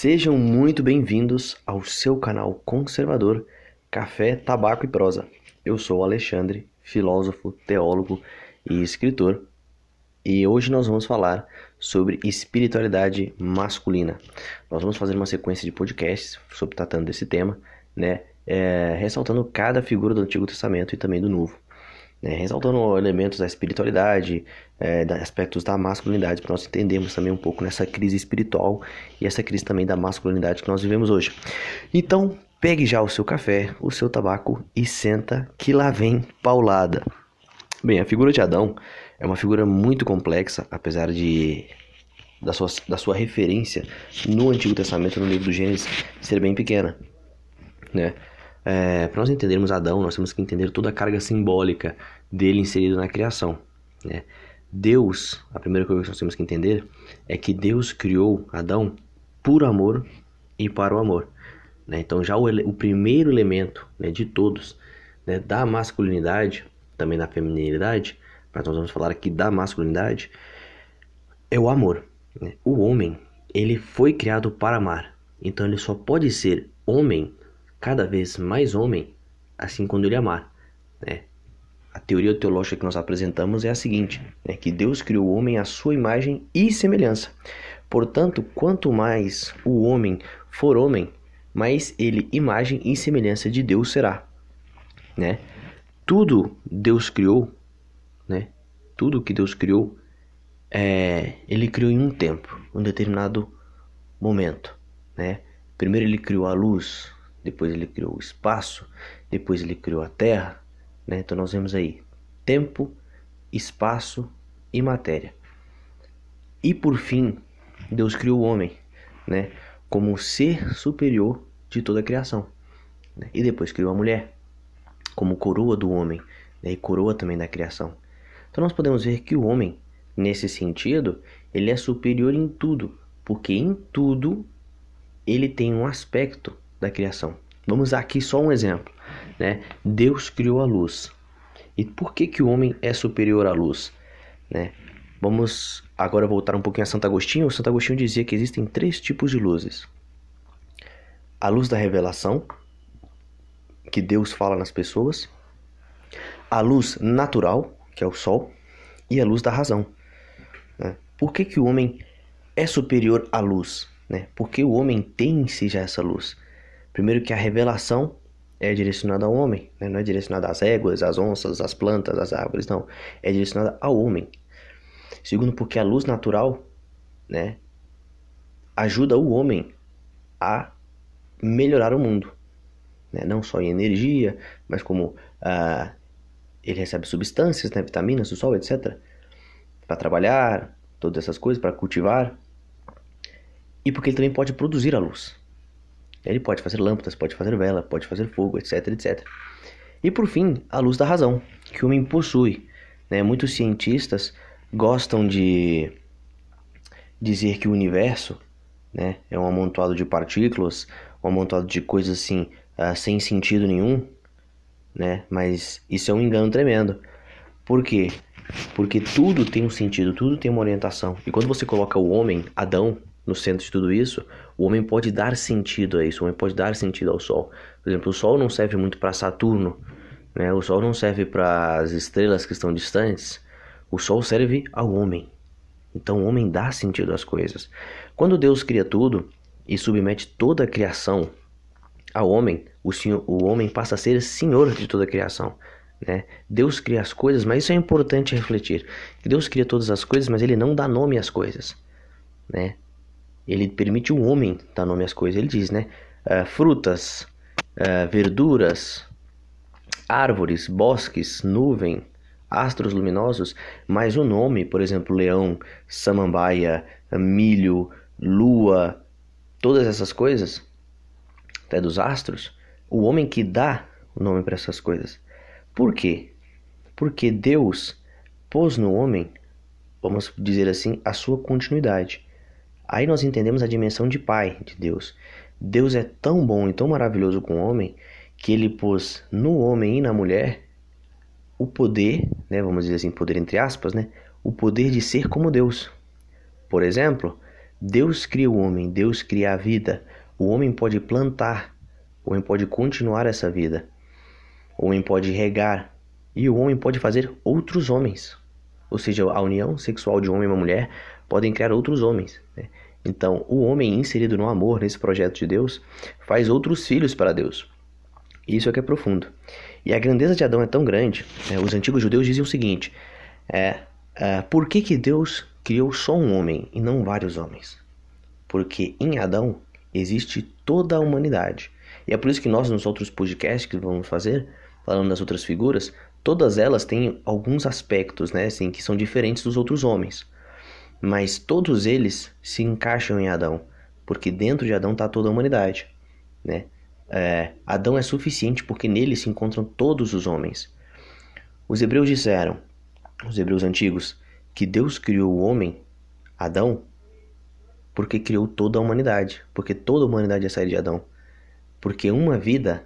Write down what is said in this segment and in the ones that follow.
Sejam muito bem-vindos ao seu canal conservador Café, Tabaco e Prosa. Eu sou Alexandre, filósofo, teólogo e escritor, e hoje nós vamos falar sobre espiritualidade masculina. Nós vamos fazer uma sequência de podcasts sobre tratando desse tema, né, é, ressaltando cada figura do Antigo Testamento e também do Novo né, ressaltando elementos da espiritualidade, é, aspectos da masculinidade, para nós entendermos também um pouco nessa crise espiritual e essa crise também da masculinidade que nós vivemos hoje. Então, pegue já o seu café, o seu tabaco e senta que lá vem paulada. Bem, a figura de Adão é uma figura muito complexa, apesar de da sua, da sua referência no Antigo Testamento, no livro do Gênesis, ser bem pequena, né? É, para nós entendermos Adão, nós temos que entender toda a carga simbólica dele inserida na criação. Né? Deus, a primeira coisa que nós temos que entender é que Deus criou Adão por amor e para o amor. Né? Então, já o, o, primeiro elemento né, de todos né, da masculinidade, também da feminilidade, mas nós vamos falar aqui da masculinidade, é o amor. Né? O homem, ele foi criado para amar. Então, ele só pode ser homem cada vez mais homem, assim quando ele amar. Né? A teoria teológica que nós apresentamos é a seguinte: né? que Deus criou o homem à sua imagem e semelhança. Portanto, quanto mais o homem for homem, mais ele imagem e semelhança de Deus será. Né? Tudo Deus criou, né? Tudo que Deus criou, é, ele criou em um tempo, um determinado momento, né? Primeiro ele criou a luz, depois ele criou o espaço, depois ele criou a terra. Né? Então nós vemos aí tempo, espaço e matéria. E por fim, Deus criou o homem né? como ser superior de toda a criação. Né? E depois criou a mulher como coroa do homem né? e coroa também da criação. Então nós podemos ver que o homem, nesse sentido, ele é superior em tudo, porque em tudo ele tem um aspecto da criação. Vamos aqui só um exemplo, né? Deus criou a luz. E por que que o homem é superior à luz, né? Vamos agora voltar um pouquinho a Santo Agostinho. O Santo Agostinho dizia que existem três tipos de luzes: a luz da revelação, que Deus fala nas pessoas, a luz natural, que é o sol, e a luz da razão. Né? Por que, que o homem é superior à luz? Né? Porque o homem tem em si já essa luz. Primeiro que a revelação é direcionada ao homem, né? não é direcionada às éguas, às onças, às plantas, às árvores, não. É direcionada ao homem. Segundo, porque a luz natural né, ajuda o homem a melhorar o mundo. Né? Não só em energia, mas como ah, ele recebe substâncias, né, vitaminas do sol, etc. Para trabalhar, todas essas coisas, para cultivar. E porque ele também pode produzir a luz. Ele pode fazer lâmpadas, pode fazer vela, pode fazer fogo, etc, etc. E por fim, a luz da razão, que o homem possui. Né? Muitos cientistas gostam de dizer que o universo né, é um amontoado de partículas, um amontoado de coisas assim, uh, sem sentido nenhum, né? Mas isso é um engano tremendo. Por quê? Porque tudo tem um sentido, tudo tem uma orientação. E quando você coloca o homem, Adão, no centro de tudo isso, o homem pode dar sentido a isso, o homem pode dar sentido ao Sol. Por exemplo, o Sol não serve muito para Saturno, né? o Sol não serve para as estrelas que estão distantes, o Sol serve ao homem. Então o homem dá sentido às coisas. Quando Deus cria tudo e submete toda a criação ao homem, o, senhor, o homem passa a ser senhor de toda a criação. Né? Deus cria as coisas, mas isso é importante refletir. Deus cria todas as coisas, mas ele não dá nome às coisas. Né? Ele permite o homem dar nome às coisas. Ele diz, né? Uh, frutas, uh, verduras, árvores, bosques, nuvem, astros luminosos, mas o nome, por exemplo, leão, samambaia, milho, lua, todas essas coisas, até dos astros, o homem que dá o nome para essas coisas. Por quê? Porque Deus pôs no homem, vamos dizer assim, a sua continuidade. Aí nós entendemos a dimensão de Pai de Deus. Deus é tão bom e tão maravilhoso com o homem que ele pôs no homem e na mulher o poder, né, vamos dizer assim, poder entre aspas, né, o poder de ser como Deus. Por exemplo, Deus cria o homem, Deus cria a vida. O homem pode plantar, o homem pode continuar essa vida. O homem pode regar e o homem pode fazer outros homens. Ou seja, a união sexual de um homem e uma mulher podem criar outros homens. Né? Então, o homem inserido no amor, nesse projeto de Deus, faz outros filhos para Deus. Isso é que é profundo. E a grandeza de Adão é tão grande, né? os antigos judeus diziam o seguinte: é, é, por que, que Deus criou só um homem e não vários homens? Porque em Adão existe toda a humanidade. E é por isso que nós, nos outros podcasts que vamos fazer, falando das outras figuras, todas elas têm alguns aspectos, né, assim, que são diferentes dos outros homens. Mas todos eles se encaixam em Adão, porque dentro de Adão está toda a humanidade, né? É, Adão é suficiente porque nele se encontram todos os homens. Os hebreus disseram, os hebreus antigos, que Deus criou o homem, Adão, porque criou toda a humanidade, porque toda a humanidade é sair de Adão. Porque uma vida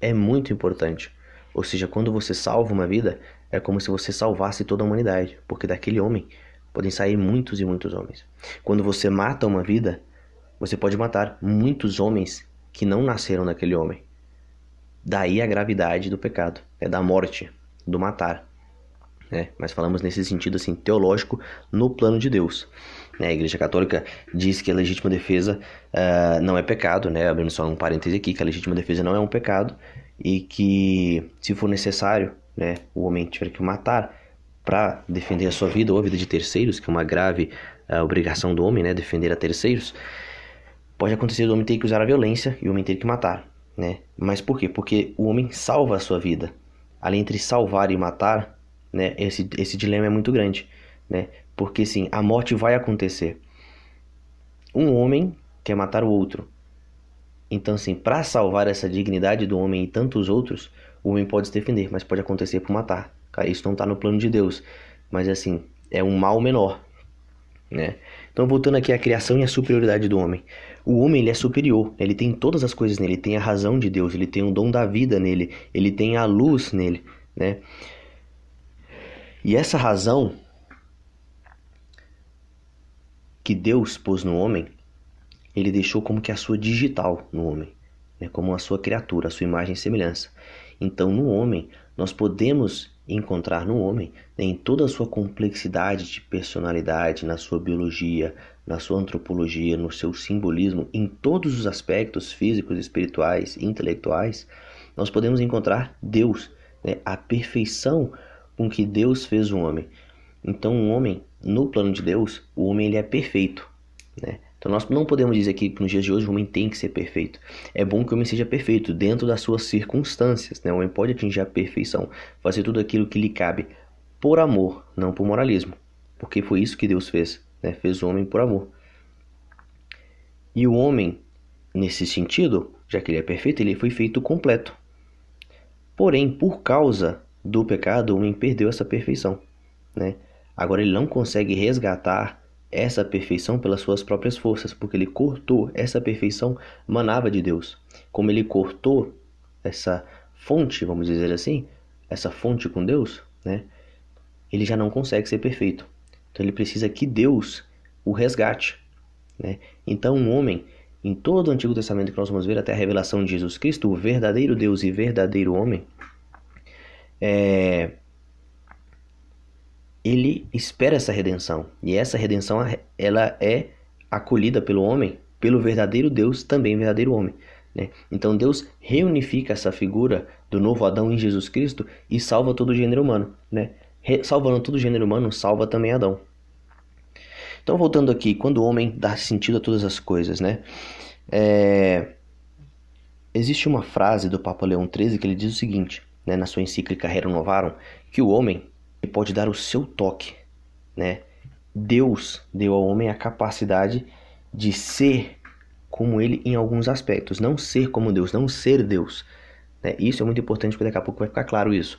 é muito importante. Ou seja, quando você salva uma vida, é como se você salvasse toda a humanidade, porque daquele homem podem sair muitos e muitos homens. Quando você mata uma vida, você pode matar muitos homens que não nasceram daquele homem. Daí a gravidade do pecado, é da morte, do matar. Né? Mas falamos nesse sentido assim teológico no plano de Deus. Né? A Igreja Católica diz que a legítima defesa uh, não é pecado, né? abrindo só um parêntese aqui, que a legítima defesa não é um pecado e que, se for necessário, né, o homem tiver que matar para defender a sua vida ou a vida de terceiros, que é uma grave uh, obrigação do homem, né, defender a terceiros, pode acontecer do homem ter que usar a violência e o homem ter que matar, né? Mas por quê? Porque o homem salva a sua vida. Ali entre salvar e matar, né, esse, esse dilema é muito grande, né? Porque sim, a morte vai acontecer. Um homem quer matar o outro, então, assim, para salvar essa dignidade do homem e tantos outros, o homem pode se defender, mas pode acontecer por matar. Isso não está no plano de Deus. Mas, assim, é um mal menor. Né? Então, voltando aqui à criação e à superioridade do homem. O homem ele é superior, ele tem todas as coisas nele, ele tem a razão de Deus, ele tem o dom da vida nele, ele tem a luz nele. Né? E essa razão que Deus pôs no homem ele deixou como que a sua digital no homem, né, como a sua criatura, a sua imagem e semelhança. Então, no homem, nós podemos encontrar no homem, em toda a sua complexidade de personalidade, na sua biologia, na sua antropologia, no seu simbolismo, em todos os aspectos físicos, espirituais, intelectuais, nós podemos encontrar Deus, né, a perfeição com que Deus fez o homem. Então, o homem, no plano de Deus, o homem ele é perfeito, né? Então nós não podemos dizer que nos dias de hoje o homem tem que ser perfeito. É bom que o homem seja perfeito dentro das suas circunstâncias. Né? O homem pode atingir a perfeição, fazer tudo aquilo que lhe cabe por amor, não por moralismo. Porque foi isso que Deus fez. Né? Fez o homem por amor. E o homem, nesse sentido, já que ele é perfeito, ele foi feito completo. Porém, por causa do pecado, o homem perdeu essa perfeição. Né? Agora ele não consegue resgatar essa perfeição pelas suas próprias forças, porque ele cortou essa perfeição manava de Deus. Como ele cortou essa fonte, vamos dizer assim, essa fonte com Deus, né? Ele já não consegue ser perfeito. Então ele precisa que Deus o resgate, né? Então um homem em todo o Antigo Testamento que nós vamos ver até a revelação de Jesus Cristo, o verdadeiro Deus e verdadeiro homem, é, ele espera essa redenção. E essa redenção ela é acolhida pelo homem, pelo verdadeiro Deus, também verdadeiro homem. Né? Então Deus reunifica essa figura do novo Adão em Jesus Cristo e salva todo o gênero humano. Né? Salvando todo o gênero humano, salva também Adão. Então voltando aqui, quando o homem dá sentido a todas as coisas, né? É... Existe uma frase do Papa Leão XIII que ele diz o seguinte, né, na sua encíclica Rerum Novarum, que o homem ele pode dar o seu toque, né? Deus deu ao homem a capacidade de ser como ele em alguns aspectos, não ser como Deus, não ser Deus. Né? Isso é muito importante porque daqui a pouco vai ficar claro isso.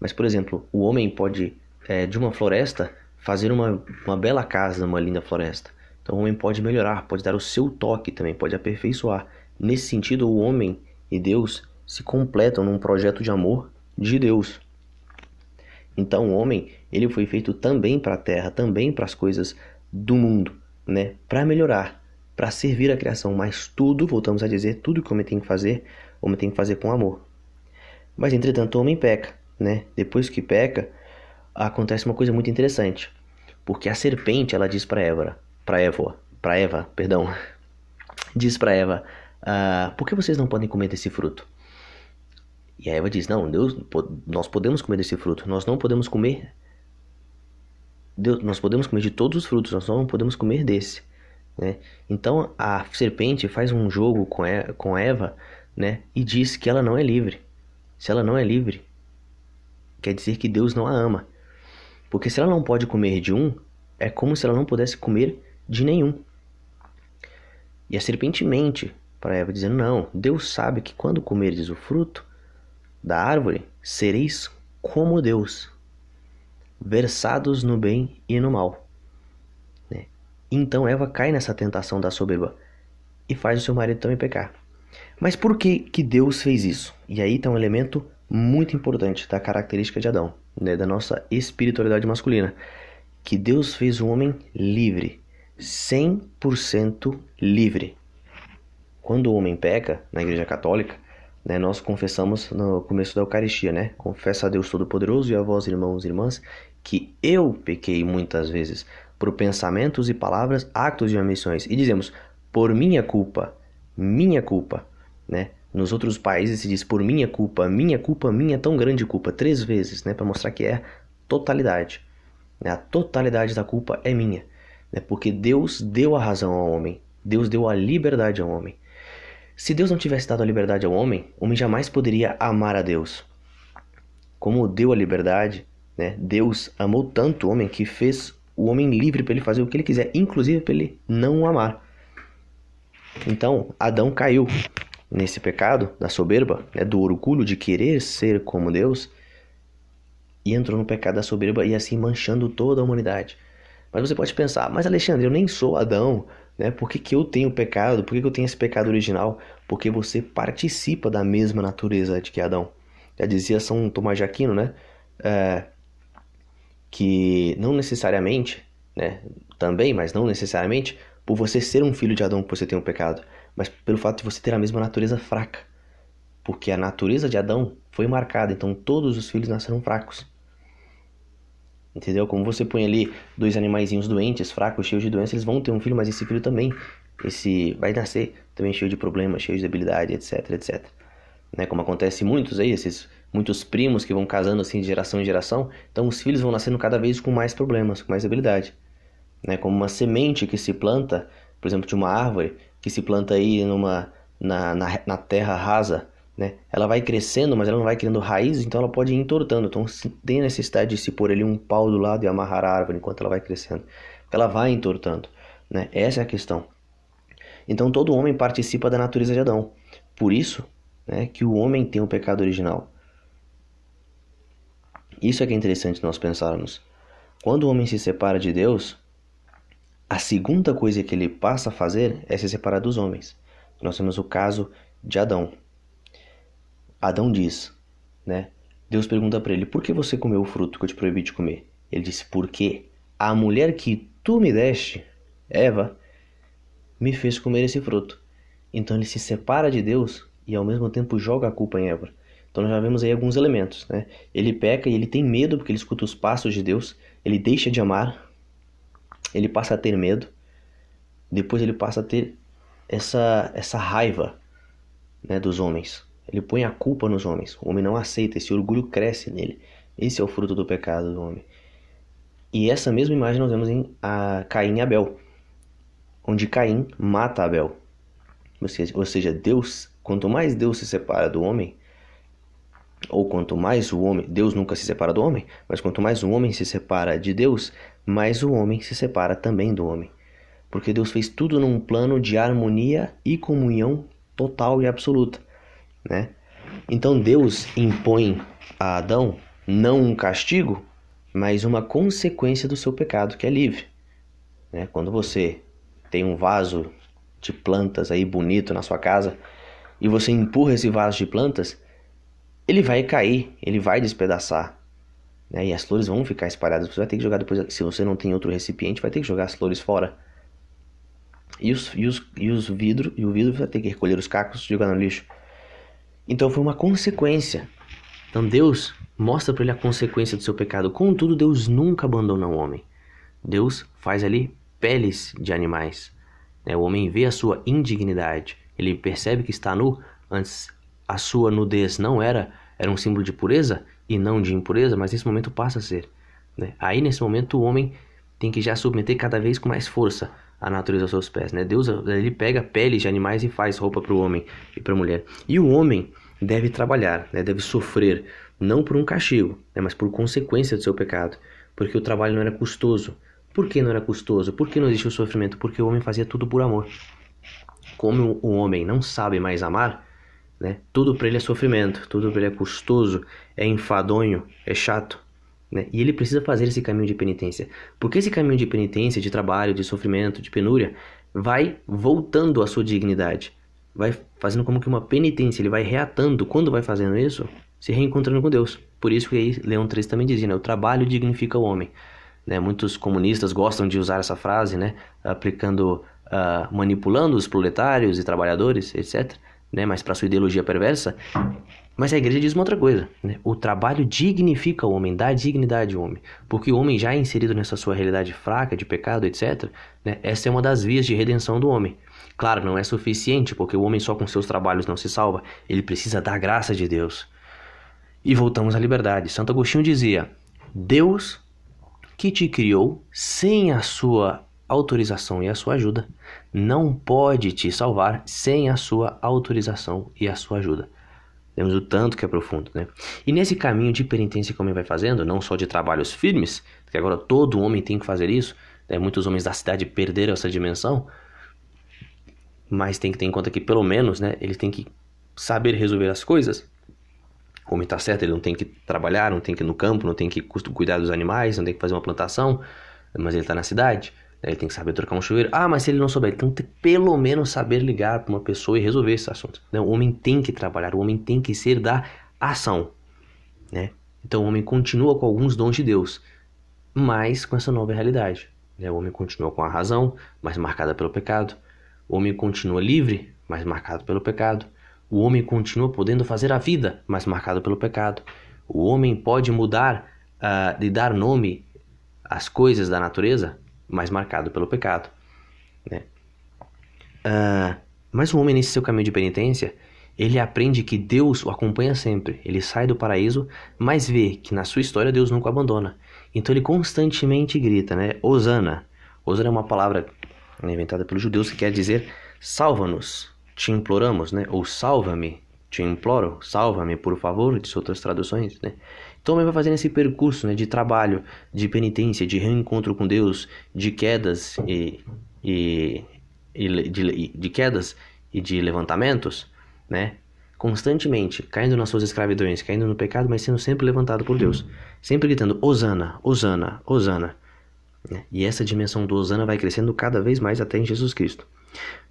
Mas, por exemplo, o homem pode, é, de uma floresta, fazer uma, uma bela casa numa linda floresta. Então, o homem pode melhorar, pode dar o seu toque também, pode aperfeiçoar. Nesse sentido, o homem e Deus se completam num projeto de amor de Deus. Então o homem, ele foi feito também para a terra, também para as coisas do mundo, né, para melhorar, para servir a criação, mas tudo, voltamos a dizer, tudo que o homem tem que fazer, o homem tem que fazer com amor. Mas entretanto, o homem peca, né? Depois que peca, acontece uma coisa muito interessante, porque a serpente, ela diz para Eva, para Eva, para Eva, perdão, diz para Eva, ah, por que vocês não podem comer desse fruto? E a Eva diz, não, Deus, nós podemos comer desse fruto, nós não podemos comer Deus, nós podemos comer de todos os frutos, nós não podemos comer desse. Né? Então a serpente faz um jogo com, com Eva né? e diz que ela não é livre. Se ela não é livre, quer dizer que Deus não a ama. Porque se ela não pode comer de um, é como se ela não pudesse comer de nenhum. E a serpente mente para Eva, dizendo: Não, Deus sabe que quando comerdes o fruto da árvore, sereis como Deus, versados no bem e no mal. Né? Então Eva cai nessa tentação da soberba e faz o seu marido também pecar. Mas por que, que Deus fez isso? E aí está um elemento muito importante da característica de Adão, né? da nossa espiritualidade masculina, que Deus fez o homem livre, 100% livre. Quando o homem peca na Igreja Católica, né, nós confessamos no começo da Eucaristia, né? Confessa a Deus Todo-Poderoso e a vós, irmãos e irmãs, que eu pequei muitas vezes por pensamentos e palavras, actos e omissões. E dizemos, por minha culpa, minha culpa, né? Nos outros países se diz por minha culpa, minha culpa, minha tão grande culpa, três vezes, né? Para mostrar que é totalidade. Né? A totalidade da culpa é minha, né? Porque Deus deu a razão ao homem, Deus deu a liberdade ao homem. Se Deus não tivesse dado a liberdade ao homem, o homem jamais poderia amar a Deus. Como deu a liberdade, né? Deus amou tanto o homem que fez o homem livre para ele fazer o que ele quiser, inclusive para ele não o amar. Então, Adão caiu nesse pecado da soberba, né, do orgulho de querer ser como Deus, e entrou no pecado da soberba e assim manchando toda a humanidade. Mas você pode pensar, mas Alexandre, eu nem sou Adão, né? Por que, que eu tenho pecado? Por que, que eu tenho esse pecado original? Porque você participa da mesma natureza de que Adão. Já dizia São Tomás de Aquino, né? É, que não necessariamente, né, também, mas não necessariamente, por você ser um filho de Adão que você tem um pecado, mas pelo fato de você ter a mesma natureza fraca. Porque a natureza de Adão foi marcada, então todos os filhos nasceram fracos. Entendeu? Como você põe ali dois animaizinhos doentes, fracos, cheios de doença, eles vão ter um filho, mas esse filho também esse vai nascer também cheio de problemas, cheio de debilidade, etc, etc. Né? Como acontece muitos aí, esses muitos primos que vão casando assim de geração em geração, então os filhos vão nascendo cada vez com mais problemas, com mais habilidade. Né? Como uma semente que se planta, por exemplo, de uma árvore que se planta aí numa, na, na, na terra rasa, né? ela vai crescendo, mas ela não vai criando raízes, então ela pode ir entortando. Então tem necessidade de se pôr ali um pau do lado e amarrar a árvore enquanto ela vai crescendo. Ela vai entortando. Né? Essa é a questão. Então todo homem participa da natureza de Adão. Por isso né, que o homem tem o pecado original. Isso é que é interessante nós pensarmos. Quando o homem se separa de Deus, a segunda coisa que ele passa a fazer é se separar dos homens. Nós temos o caso de Adão. Adão diz, né? Deus pergunta para ele: "Por que você comeu o fruto que eu te proibi de comer?" Ele disse: "Porque a mulher que tu me deste, Eva, me fez comer esse fruto." Então ele se separa de Deus e ao mesmo tempo joga a culpa em Eva. Então nós já vemos aí alguns elementos, né? Ele peca e ele tem medo porque ele escuta os passos de Deus, ele deixa de amar, ele passa a ter medo, depois ele passa a ter essa essa raiva, né, dos homens. Ele põe a culpa nos homens. O homem não aceita, esse orgulho cresce nele. Esse é o fruto do pecado do homem. E essa mesma imagem nós vemos em a Caim e Abel, onde Caim mata Abel. Ou seja, Deus, quanto mais Deus se separa do homem, ou quanto mais o homem, Deus nunca se separa do homem, mas quanto mais o homem se separa de Deus, mais o homem se separa também do homem. Porque Deus fez tudo num plano de harmonia e comunhão total e absoluta, né? Então Deus impõe a Adão não um castigo, mas uma consequência do seu pecado, que é livre. Né? Quando você tem um vaso de plantas aí bonito na sua casa e você empurra esse vaso de plantas, ele vai cair, ele vai despedaçar. Né? E as flores vão ficar espalhadas. Você vai ter que jogar depois. Se você não tem outro recipiente, vai ter que jogar as flores fora. E os, e os, e os e o vidro vai ter que recolher os cacos e jogar no lixo. Então foi uma consequência. Então Deus mostra para ele a consequência do seu pecado. Contudo, Deus nunca abandona o homem. Deus faz ali peles de animais. Né? O homem vê a sua indignidade. Ele percebe que está nu. Antes, a sua nudez não era, era um símbolo de pureza e não de impureza, mas nesse momento passa a ser. Né? Aí, nesse momento, o homem tem que já submeter cada vez com mais força a natureza aos seus pés. Né? Deus ele pega peles de animais e faz roupa para o homem e para a mulher. E o homem deve trabalhar, né? deve sofrer, não por um castigo, né? mas por consequência do seu pecado, porque o trabalho não era custoso. Por que não era custoso? Por que não existe o sofrimento? Porque o homem fazia tudo por amor. Como o homem não sabe mais amar, né? tudo para ele é sofrimento, tudo para ele é custoso, é enfadonho, é chato. Né? E ele precisa fazer esse caminho de penitência. Porque esse caminho de penitência, de trabalho, de sofrimento, de penúria, vai voltando à sua dignidade. Vai fazendo como que uma penitência. Ele vai reatando. Quando vai fazendo isso? Se reencontrando com Deus. Por isso que aí Leão 3 também dizia, né? O trabalho dignifica o homem. Né? Muitos comunistas gostam de usar essa frase, né? Aplicando, uh, manipulando os proletários e trabalhadores, etc. Né? Mas para sua ideologia perversa, mas a igreja diz uma outra coisa, né? O trabalho dignifica o homem, dá dignidade ao homem. Porque o homem já é inserido nessa sua realidade fraca, de pecado, etc., né? essa é uma das vias de redenção do homem. Claro, não é suficiente, porque o homem só com seus trabalhos não se salva. Ele precisa da graça de Deus. E voltamos à liberdade. Santo Agostinho dizia: Deus que te criou sem a sua autorização e a sua ajuda, não pode te salvar sem a sua autorização e a sua ajuda. Temos o tanto que é profundo, né? E nesse caminho de penitência que o homem vai fazendo, não só de trabalhos firmes, que agora todo homem tem que fazer isso, né? muitos homens da cidade perderam essa dimensão, mas tem que ter em conta que pelo menos, né, ele tem que saber resolver as coisas. O homem está certo, ele não tem que trabalhar, não tem que ir no campo, não tem que cuidar dos animais, não tem que fazer uma plantação, mas ele está na cidade. Ele tem que saber trocar um chuveiro. Ah, mas se ele não souber, ele tem que pelo menos saber ligar para uma pessoa e resolver esse assunto. Né? O homem tem que trabalhar, o homem tem que ser da ação. Né? Então o homem continua com alguns dons de Deus, mas com essa nova realidade. Né? O homem continua com a razão, mas marcada pelo pecado. O homem continua livre, mas marcado pelo pecado. O homem continua podendo fazer a vida, mas marcado pelo pecado. O homem pode mudar uh, de dar nome às coisas da natureza, mais marcado pelo pecado. Né? Uh, mas o homem, nesse seu caminho de penitência, ele aprende que Deus o acompanha sempre. Ele sai do paraíso, mas vê que na sua história Deus nunca o abandona. Então ele constantemente grita, né? Osana. Osana é uma palavra inventada pelos judeus que quer dizer salva-nos, te imploramos, né? Ou salva-me, te imploro, salva-me, por favor, de outras traduções, né? Então ele vai fazendo esse percurso né, de trabalho, de penitência, de reencontro com Deus, de quedas e, e, e de, de, quedas e de levantamentos, né? Constantemente caindo nas suas escravidões, caindo no pecado, mas sendo sempre levantado por Deus, sempre gritando Osana, Osana, Osana. Né? E essa dimensão do Osana vai crescendo cada vez mais até em Jesus Cristo.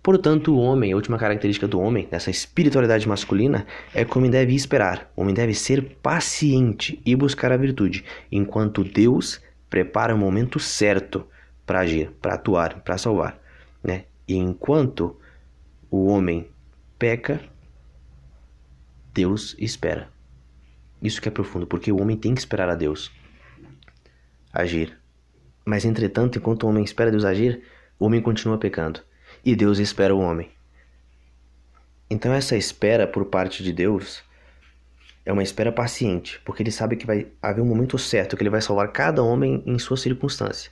Portanto, o homem, a última característica do homem, dessa espiritualidade masculina, é que o homem deve esperar. O homem deve ser paciente e buscar a virtude, enquanto Deus prepara o momento certo para agir, para atuar, para salvar. Né? E enquanto o homem peca, Deus espera. Isso que é profundo, porque o homem tem que esperar a Deus agir. Mas entretanto, enquanto o homem espera Deus agir, o homem continua pecando e Deus espera o homem. Então, essa espera por parte de Deus é uma espera paciente, porque ele sabe que vai haver um momento certo que ele vai salvar cada homem em sua circunstância.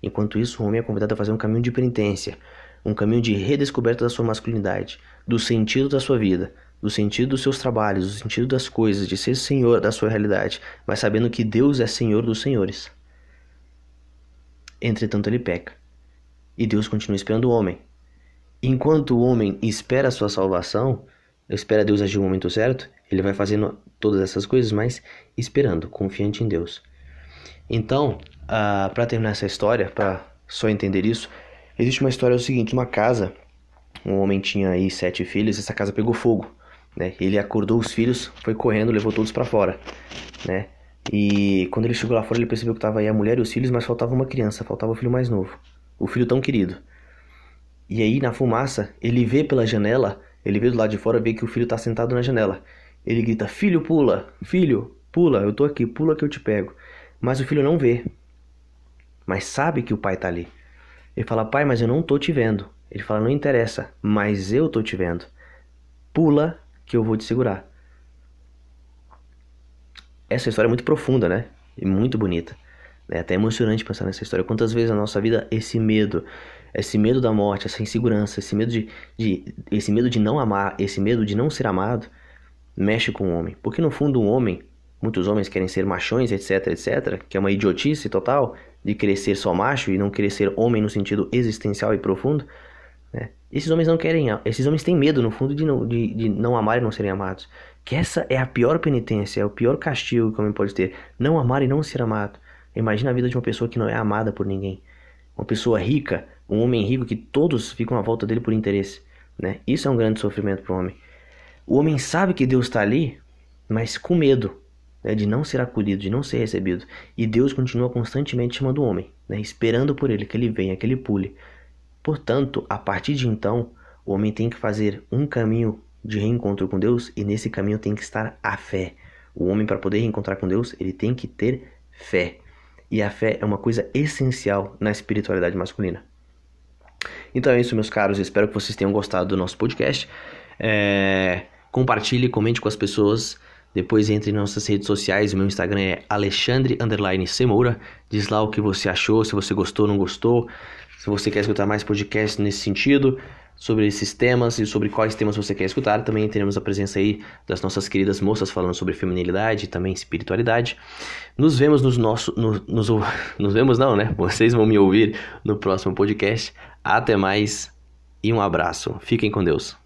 Enquanto isso, o homem é convidado a fazer um caminho de penitência, um caminho de redescoberta da sua masculinidade, do sentido da sua vida, do sentido dos seus trabalhos, do sentido das coisas, de ser senhor da sua realidade, mas sabendo que Deus é senhor dos senhores. Entretanto, ele peca. E Deus continua esperando o homem, Enquanto o homem espera a sua salvação, espera Deus agir no momento certo, ele vai fazendo todas essas coisas, mas esperando, confiante em Deus. Então, uh, ah, para terminar essa história, para só entender isso, existe uma história é o seguinte: uma casa, um homem tinha aí sete filhos, essa casa pegou fogo, né? Ele acordou os filhos, foi correndo, levou todos para fora, né? E quando ele chegou lá fora, ele percebeu que estava aí a mulher e os filhos, mas faltava uma criança, faltava o filho mais novo, o filho tão querido. E aí, na fumaça, ele vê pela janela, ele vê do lado de fora, vê que o filho está sentado na janela. Ele grita: Filho, pula! Filho, pula! Eu tô aqui, pula que eu te pego. Mas o filho não vê, mas sabe que o pai está ali. Ele fala: Pai, mas eu não tô te vendo. Ele fala: Não interessa, mas eu tô te vendo. Pula que eu vou te segurar. Essa história é muito profunda, né? E muito bonita. É até emocionante pensar nessa história. Quantas vezes na nossa vida esse medo, esse medo da morte, essa insegurança, esse medo de, de, esse medo de não amar, esse medo de não ser amado, mexe com o homem. Porque no fundo um homem, muitos homens querem ser machões, etc, etc, que é uma idiotice total de querer ser só macho e não querer ser homem no sentido existencial e profundo. Né? Esses homens não querem, esses homens têm medo no fundo de não, de, de não amar e não serem amados. Que essa é a pior penitência, é o pior castigo que o homem pode ter, não amar e não ser amado. Imagina a vida de uma pessoa que não é amada por ninguém. Uma pessoa rica, um homem rico que todos ficam à volta dele por interesse. Né? Isso é um grande sofrimento para o homem. O homem sabe que Deus está ali, mas com medo né, de não ser acolhido, de não ser recebido. E Deus continua constantemente chamando o homem, né, esperando por ele, que ele venha, que ele pule. Portanto, a partir de então, o homem tem que fazer um caminho de reencontro com Deus e nesse caminho tem que estar a fé. O homem, para poder reencontrar com Deus, ele tem que ter fé. E a fé é uma coisa essencial na espiritualidade masculina. Então é isso, meus caros. Espero que vocês tenham gostado do nosso podcast. É... Compartilhe, comente com as pessoas. Depois entre em nossas redes sociais. O meu Instagram é Alexandre Semoura. Diz lá o que você achou, se você gostou ou não gostou. Se você quer escutar mais podcasts nesse sentido sobre esses temas e sobre quais temas você quer escutar. Também teremos a presença aí das nossas queridas moças falando sobre feminilidade e também espiritualidade. Nos vemos nos nossos. No, nos, nos vemos não, né? Vocês vão me ouvir no próximo podcast. Até mais e um abraço. Fiquem com Deus.